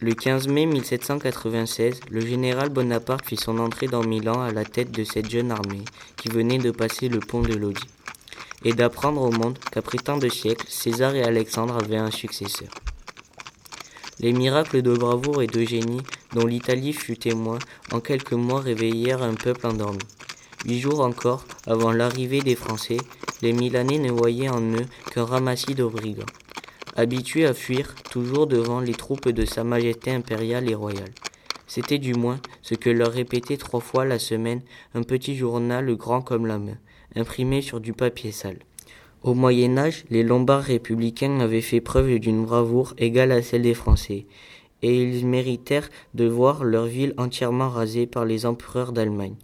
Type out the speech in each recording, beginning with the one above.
Le 15 mai 1796, le général Bonaparte fit son entrée dans Milan à la tête de cette jeune armée qui venait de passer le pont de Lodi et d'apprendre au monde qu'après tant de siècles, César et Alexandre avaient un successeur. Les miracles de bravoure et de génie dont l'Italie fut témoin en quelques mois réveillèrent un peuple endormi. Huit jours encore avant l'arrivée des Français, les Milanais ne voyaient en eux qu'un ramassis de habitués à fuir toujours devant les troupes de Sa Majesté impériale et royale. C'était du moins ce que leur répétait trois fois la semaine un petit journal grand comme la main, imprimé sur du papier sale. Au Moyen Âge, les Lombards républicains avaient fait preuve d'une bravoure égale à celle des Français, et ils méritèrent de voir leur ville entièrement rasée par les empereurs d'Allemagne.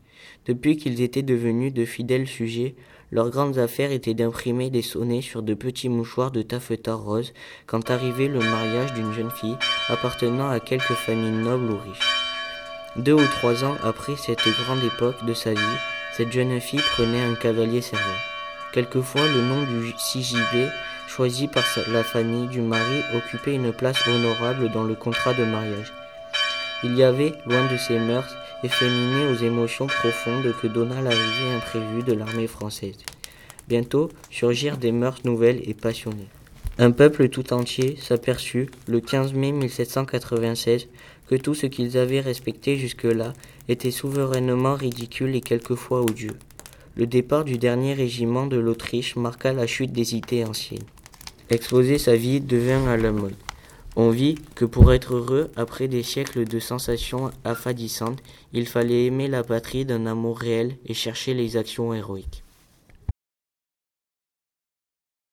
Depuis qu'ils étaient devenus de fidèles sujets, leurs grandes affaires étaient d'imprimer des sonnets sur de petits mouchoirs de taffetas rose quand arrivait le mariage d'une jeune fille appartenant à quelque famille noble ou riche. Deux ou trois ans après cette grande époque de sa vie, cette jeune fille prenait un cavalier servant. Quelquefois, le nom du sigilé choisi par la famille du mari occupait une place honorable dans le contrat de mariage. Il y avait, loin de ces mœurs, efféminé aux émotions profondes que donna l'arrivée imprévue de l'armée française. Bientôt surgirent des mœurs nouvelles et passionnées. Un peuple tout entier s'aperçut, le 15 mai 1796, que tout ce qu'ils avaient respecté jusque-là était souverainement ridicule et quelquefois odieux. Le départ du dernier régiment de l'Autriche marqua la chute des idées anciennes. Exposer sa vie devint à la mode. On vit que pour être heureux, après des siècles de sensations affadissantes, il fallait aimer la patrie d'un amour réel et chercher les actions héroïques.